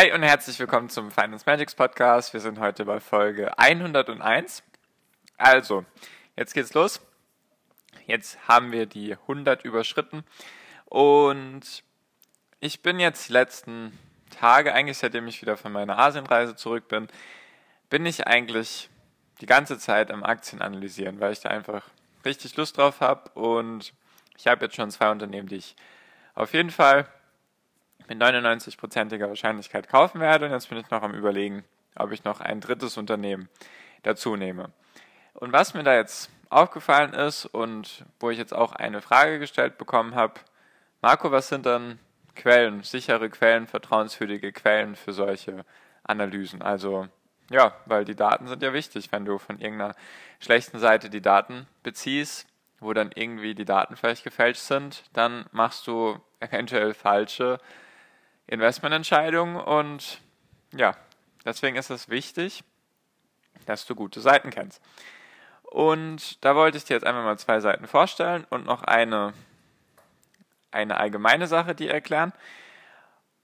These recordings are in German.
Hi und herzlich willkommen zum Finance Magics Podcast. Wir sind heute bei Folge 101. Also, jetzt geht's los. Jetzt haben wir die 100 überschritten und ich bin jetzt die letzten Tage, eigentlich seitdem ich wieder von meiner Asienreise zurück bin, bin ich eigentlich die ganze Zeit am Aktien analysieren, weil ich da einfach richtig Lust drauf habe und ich habe jetzt schon zwei Unternehmen, die ich auf jeden Fall mit 99%iger Wahrscheinlichkeit kaufen werde. Und jetzt bin ich noch am Überlegen, ob ich noch ein drittes Unternehmen dazu nehme. Und was mir da jetzt aufgefallen ist und wo ich jetzt auch eine Frage gestellt bekommen habe, Marco, was sind dann Quellen, sichere Quellen, vertrauenswürdige Quellen für solche Analysen? Also ja, weil die Daten sind ja wichtig. Wenn du von irgendeiner schlechten Seite die Daten beziehst, wo dann irgendwie die Daten vielleicht gefälscht sind, dann machst du eventuell falsche Investmententscheidung und ja, deswegen ist es wichtig, dass du gute Seiten kennst. Und da wollte ich dir jetzt einfach mal zwei Seiten vorstellen und noch eine, eine allgemeine Sache, die erklären.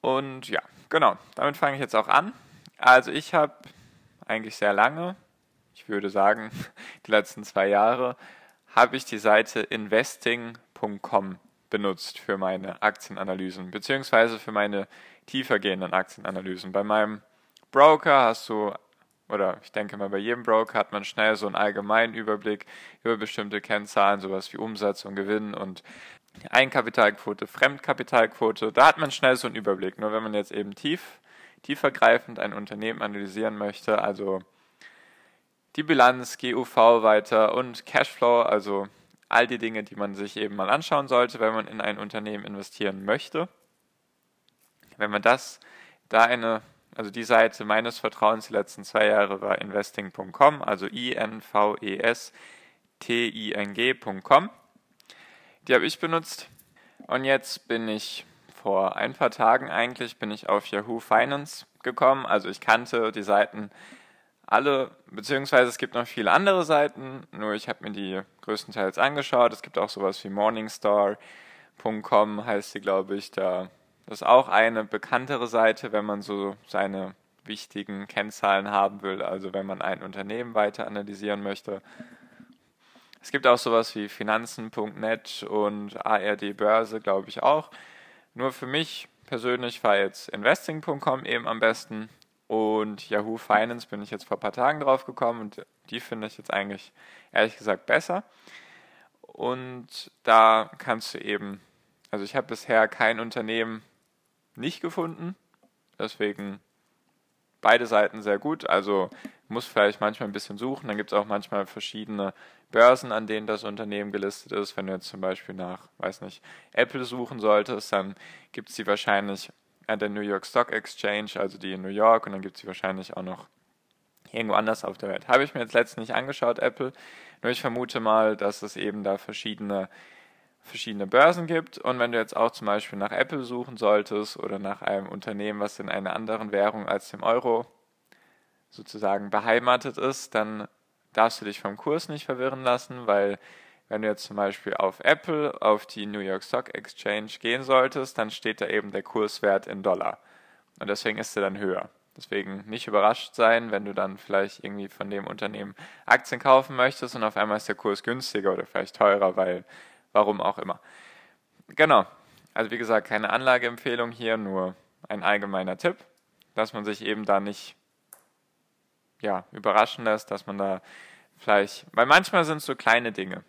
Und ja, genau, damit fange ich jetzt auch an. Also ich habe eigentlich sehr lange, ich würde sagen, die letzten zwei Jahre, habe ich die Seite investing.com benutzt für meine Aktienanalysen, beziehungsweise für meine tiefergehenden Aktienanalysen. Bei meinem Broker hast du, oder ich denke mal bei jedem Broker hat man schnell so einen allgemeinen Überblick über bestimmte Kennzahlen, sowas wie Umsatz und Gewinn und Eigenkapitalquote, Fremdkapitalquote. Da hat man schnell so einen Überblick. Nur wenn man jetzt eben tief, tiefergreifend ein Unternehmen analysieren möchte, also die Bilanz, GUV weiter und Cashflow, also all die Dinge, die man sich eben mal anschauen sollte, wenn man in ein Unternehmen investieren möchte. Wenn man das, da eine, also die Seite meines Vertrauens die letzten zwei Jahre war investing.com, also I-N-V-E-S-T-I-N-G.com. Die habe ich benutzt. Und jetzt bin ich vor ein paar Tagen eigentlich bin ich auf Yahoo Finance gekommen. Also ich kannte die Seiten alle, beziehungsweise es gibt noch viele andere Seiten, nur ich habe mir die größtenteils angeschaut. Es gibt auch sowas wie Morningstar.com heißt sie, glaube ich. Da das ist auch eine bekanntere Seite, wenn man so seine wichtigen Kennzahlen haben will, also wenn man ein Unternehmen weiter analysieren möchte. Es gibt auch sowas wie Finanzen.net und ARD Börse, glaube ich auch. Nur für mich persönlich war jetzt Investing.com eben am besten, und Yahoo Finance bin ich jetzt vor ein paar Tagen drauf gekommen und die finde ich jetzt eigentlich ehrlich gesagt besser. Und da kannst du eben, also ich habe bisher kein Unternehmen nicht gefunden, deswegen beide Seiten sehr gut. Also muss vielleicht manchmal ein bisschen suchen. Dann gibt es auch manchmal verschiedene Börsen, an denen das Unternehmen gelistet ist. Wenn du jetzt zum Beispiel nach, weiß nicht, Apple suchen solltest, dann gibt es die wahrscheinlich an der New York Stock Exchange, also die in New York, und dann gibt es sie wahrscheinlich auch noch irgendwo anders auf der Welt. Habe ich mir jetzt letztens nicht angeschaut, Apple, nur ich vermute mal, dass es eben da verschiedene, verschiedene Börsen gibt. Und wenn du jetzt auch zum Beispiel nach Apple suchen solltest oder nach einem Unternehmen, was in einer anderen Währung als dem Euro sozusagen beheimatet ist, dann darfst du dich vom Kurs nicht verwirren lassen, weil wenn du jetzt zum Beispiel auf Apple, auf die New York Stock Exchange gehen solltest, dann steht da eben der Kurswert in Dollar. Und deswegen ist er dann höher. Deswegen nicht überrascht sein, wenn du dann vielleicht irgendwie von dem Unternehmen Aktien kaufen möchtest und auf einmal ist der Kurs günstiger oder vielleicht teurer, weil warum auch immer. Genau. Also wie gesagt, keine Anlageempfehlung hier, nur ein allgemeiner Tipp, dass man sich eben da nicht ja, überraschen lässt, dass man da vielleicht, weil manchmal sind es so kleine Dinge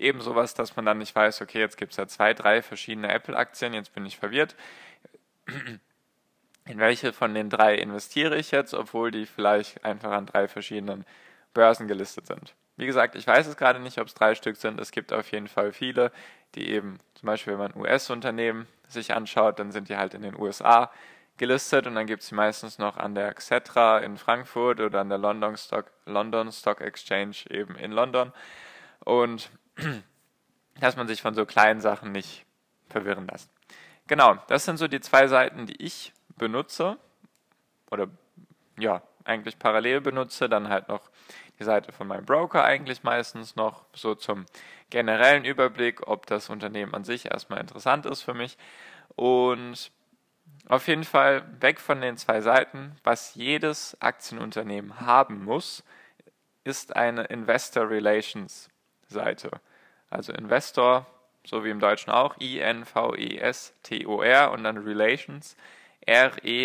eben sowas, dass man dann nicht weiß, okay, jetzt gibt es ja zwei, drei verschiedene Apple-Aktien, jetzt bin ich verwirrt. In welche von den drei investiere ich jetzt, obwohl die vielleicht einfach an drei verschiedenen Börsen gelistet sind? Wie gesagt, ich weiß es gerade nicht, ob es drei Stück sind. Es gibt auf jeden Fall viele, die eben, zum Beispiel, wenn man US-Unternehmen sich anschaut, dann sind die halt in den USA gelistet und dann gibt es sie meistens noch an der Xetra in Frankfurt oder an der London Stock, London Stock Exchange eben in London. Und dass man sich von so kleinen Sachen nicht verwirren lässt. Genau, das sind so die zwei Seiten, die ich benutze oder ja, eigentlich parallel benutze. Dann halt noch die Seite von meinem Broker eigentlich meistens noch so zum generellen Überblick, ob das Unternehmen an sich erstmal interessant ist für mich. Und auf jeden Fall weg von den zwei Seiten. Was jedes Aktienunternehmen haben muss, ist eine Investor Relations Seite. Also Investor, so wie im Deutschen auch, I-N-V-E-S-T-O-R und dann Relations, R-E-L-A-T-I-O-N-S.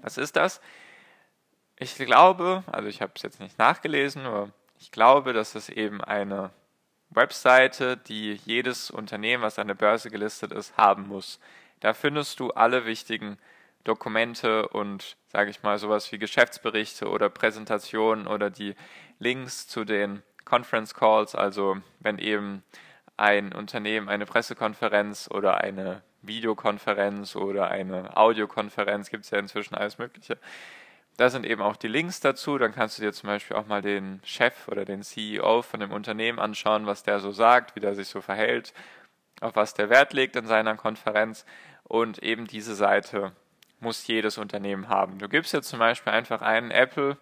Was ist das? Ich glaube, also ich habe es jetzt nicht nachgelesen, aber ich glaube, dass es eben eine Webseite, die jedes Unternehmen, was an der Börse gelistet ist, haben muss. Da findest du alle wichtigen Dokumente und, sage ich mal, sowas wie Geschäftsberichte oder Präsentationen oder die Links zu den Conference Calls, also wenn eben ein Unternehmen eine Pressekonferenz oder eine Videokonferenz oder eine Audiokonferenz, gibt es ja inzwischen alles Mögliche. Da sind eben auch die Links dazu. Dann kannst du dir zum Beispiel auch mal den Chef oder den CEO von dem Unternehmen anschauen, was der so sagt, wie der sich so verhält, auf was der Wert legt in seiner Konferenz. Und eben diese Seite muss jedes Unternehmen haben. Du gibst jetzt zum Beispiel einfach einen Apple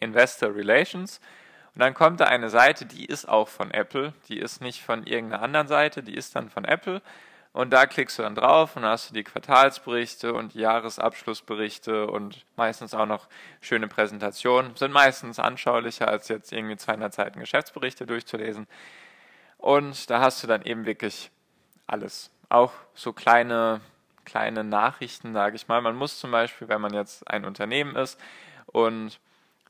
Investor Relations und dann kommt da eine Seite, die ist auch von Apple, die ist nicht von irgendeiner anderen Seite, die ist dann von Apple und da klickst du dann drauf und dann hast du die Quartalsberichte und die Jahresabschlussberichte und meistens auch noch schöne Präsentationen. Sind meistens anschaulicher als jetzt irgendwie 200 Seiten Geschäftsberichte durchzulesen. Und da hast du dann eben wirklich alles. Auch so kleine kleine Nachrichten, sage ich mal. Man muss zum Beispiel, wenn man jetzt ein Unternehmen ist und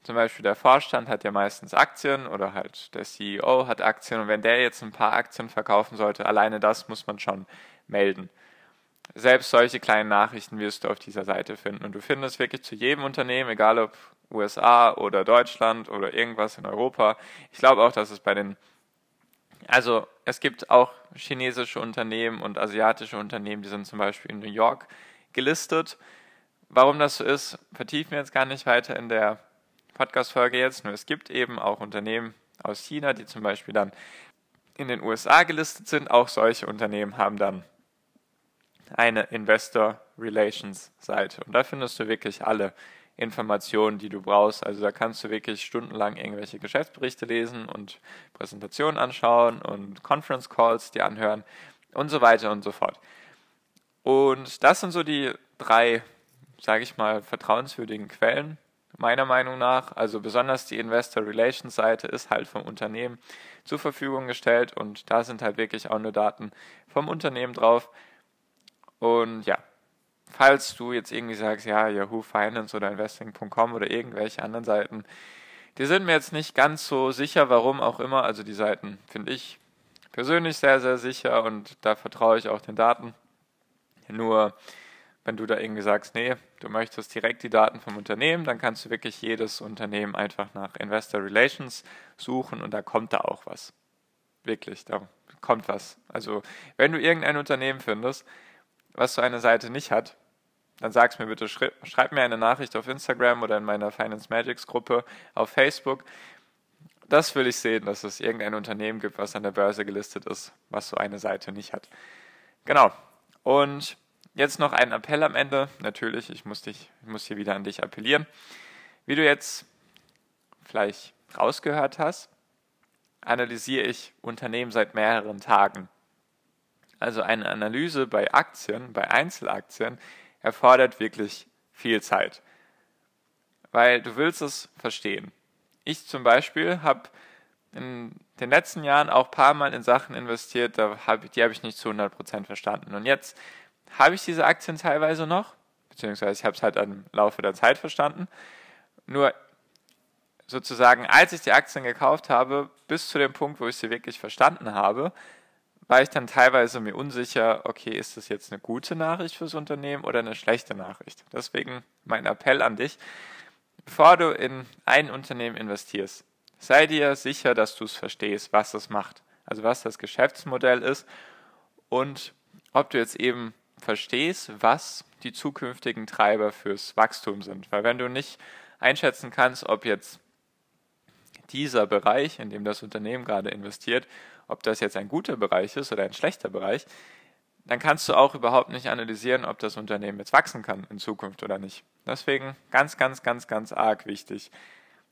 zum Beispiel der Vorstand hat ja meistens Aktien oder halt der CEO hat Aktien und wenn der jetzt ein paar Aktien verkaufen sollte, alleine das muss man schon melden. Selbst solche kleinen Nachrichten wirst du auf dieser Seite finden und du findest wirklich zu jedem Unternehmen, egal ob USA oder Deutschland oder irgendwas in Europa. Ich glaube auch, dass es bei den also es gibt auch chinesische Unternehmen und asiatische Unternehmen, die sind zum Beispiel in New York gelistet. Warum das so ist, vertiefen wir jetzt gar nicht weiter in der Podcast-Folge jetzt. Nur es gibt eben auch Unternehmen aus China, die zum Beispiel dann in den USA gelistet sind. Auch solche Unternehmen haben dann eine Investor Relations Seite. Und da findest du wirklich alle Informationen, die du brauchst. Also da kannst du wirklich stundenlang irgendwelche Geschäftsberichte lesen und Präsentationen anschauen und Conference Calls dir anhören und so weiter und so fort. Und das sind so die drei, sage ich mal, vertrauenswürdigen Quellen meiner Meinung nach. Also besonders die Investor Relations Seite ist halt vom Unternehmen zur Verfügung gestellt und da sind halt wirklich auch nur Daten vom Unternehmen drauf. Und ja, falls du jetzt irgendwie sagst, ja, Yahoo Finance oder Investing.com oder irgendwelche anderen Seiten, die sind mir jetzt nicht ganz so sicher, warum auch immer. Also die Seiten finde ich persönlich sehr, sehr sicher und da vertraue ich auch den Daten. Nur wenn du da irgendwie sagst, nee, du möchtest direkt die Daten vom Unternehmen, dann kannst du wirklich jedes Unternehmen einfach nach Investor Relations suchen und da kommt da auch was. Wirklich, da kommt was. Also wenn du irgendein Unternehmen findest, was so eine Seite nicht hat, dann sag's mir bitte, schreib mir eine Nachricht auf Instagram oder in meiner Finance Magics Gruppe auf Facebook. Das will ich sehen, dass es irgendein Unternehmen gibt, was an der Börse gelistet ist, was so eine Seite nicht hat. Genau. Und jetzt noch ein Appell am Ende. Natürlich, ich muss, dich, ich muss hier wieder an dich appellieren. Wie du jetzt vielleicht rausgehört hast, analysiere ich Unternehmen seit mehreren Tagen. Also eine Analyse bei Aktien, bei Einzelaktien, erfordert wirklich viel Zeit. Weil du willst es verstehen. Ich zum Beispiel habe in den letzten Jahren auch ein paar Mal in Sachen investiert, da hab, die habe ich nicht zu 100% verstanden. Und jetzt habe ich diese Aktien teilweise noch, beziehungsweise ich habe es halt im Laufe der Zeit verstanden. Nur sozusagen, als ich die Aktien gekauft habe, bis zu dem Punkt, wo ich sie wirklich verstanden habe, war ich dann teilweise mir unsicher, okay, ist das jetzt eine gute Nachricht fürs Unternehmen oder eine schlechte Nachricht? Deswegen mein Appell an dich, bevor du in ein Unternehmen investierst, sei dir sicher, dass du es verstehst, was es macht, also was das Geschäftsmodell ist und ob du jetzt eben verstehst, was die zukünftigen Treiber fürs Wachstum sind. Weil wenn du nicht einschätzen kannst, ob jetzt dieser Bereich, in dem das Unternehmen gerade investiert, ob das jetzt ein guter Bereich ist oder ein schlechter Bereich, dann kannst du auch überhaupt nicht analysieren, ob das Unternehmen jetzt wachsen kann in Zukunft oder nicht. Deswegen ganz, ganz, ganz, ganz arg wichtig.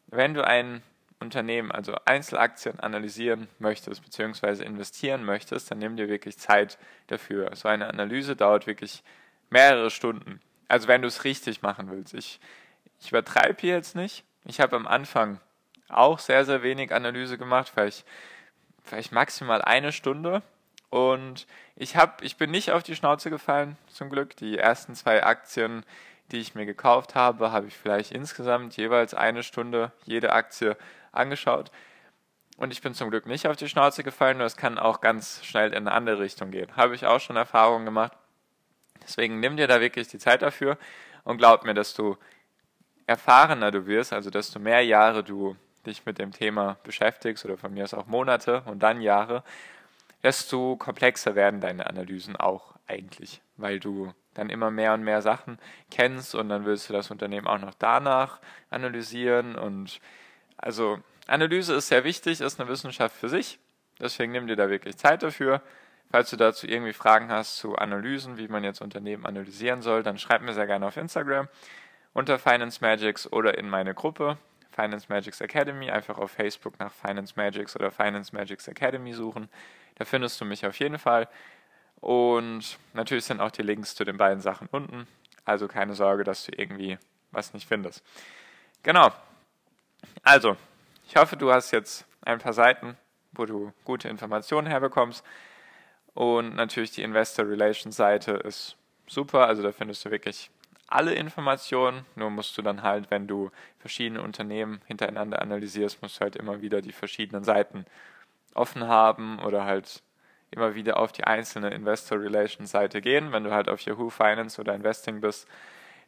Wenn du ein Unternehmen, also Einzelaktien analysieren möchtest, beziehungsweise investieren möchtest, dann nimm dir wirklich Zeit dafür. So eine Analyse dauert wirklich mehrere Stunden. Also wenn du es richtig machen willst. Ich, ich übertreibe hier jetzt nicht. Ich habe am Anfang auch sehr, sehr wenig Analyse gemacht, vielleicht, vielleicht maximal eine Stunde. Und ich, hab, ich bin nicht auf die Schnauze gefallen, zum Glück. Die ersten zwei Aktien, die ich mir gekauft habe, habe ich vielleicht insgesamt jeweils eine Stunde jede Aktie angeschaut. Und ich bin zum Glück nicht auf die Schnauze gefallen, nur es kann auch ganz schnell in eine andere Richtung gehen. Habe ich auch schon Erfahrungen gemacht. Deswegen nimm dir da wirklich die Zeit dafür und glaub mir, dass du erfahrener du wirst, also desto mehr Jahre du dich mit dem Thema beschäftigst oder von mir aus auch Monate und dann Jahre, desto komplexer werden deine Analysen auch eigentlich, weil du dann immer mehr und mehr Sachen kennst und dann willst du das Unternehmen auch noch danach analysieren und also Analyse ist sehr wichtig, ist eine Wissenschaft für sich. Deswegen nimm dir da wirklich Zeit dafür. Falls du dazu irgendwie Fragen hast zu Analysen, wie man jetzt Unternehmen analysieren soll, dann schreib mir sehr gerne auf Instagram unter Finance Magics oder in meine Gruppe Finance Magics Academy. Einfach auf Facebook nach Finance Magics oder Finance Magics Academy suchen. Da findest du mich auf jeden Fall. Und natürlich sind auch die Links zu den beiden Sachen unten. Also keine Sorge, dass du irgendwie was nicht findest. Genau. Also, ich hoffe, du hast jetzt ein paar Seiten, wo du gute Informationen herbekommst. Und natürlich die Investor Relations Seite ist super, also da findest du wirklich alle Informationen. Nur musst du dann halt, wenn du verschiedene Unternehmen hintereinander analysierst, musst du halt immer wieder die verschiedenen Seiten offen haben oder halt immer wieder auf die einzelne Investor Relations Seite gehen. Wenn du halt auf Yahoo Finance oder Investing bist,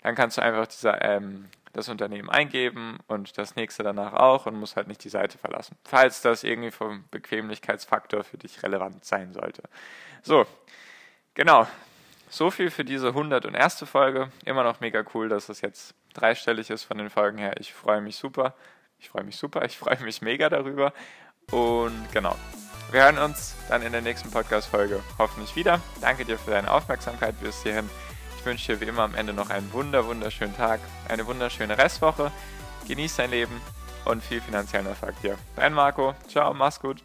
dann kannst du einfach dieser ähm, das Unternehmen eingeben und das nächste danach auch und muss halt nicht die Seite verlassen, falls das irgendwie vom Bequemlichkeitsfaktor für dich relevant sein sollte. So, genau. So viel für diese 101. Folge. Immer noch mega cool, dass es jetzt dreistellig ist von den Folgen her. Ich freue mich super. Ich freue mich super. Ich freue mich mega darüber. Und genau. Wir hören uns dann in der nächsten Podcast-Folge hoffentlich wieder. Danke dir für deine Aufmerksamkeit bis hierhin wünsche dir wie immer am Ende noch einen wunder, wunderschönen Tag, eine wunderschöne Restwoche. Genieß dein Leben und viel finanziellen Erfolg dir. Dein Marco. Ciao, mach's gut.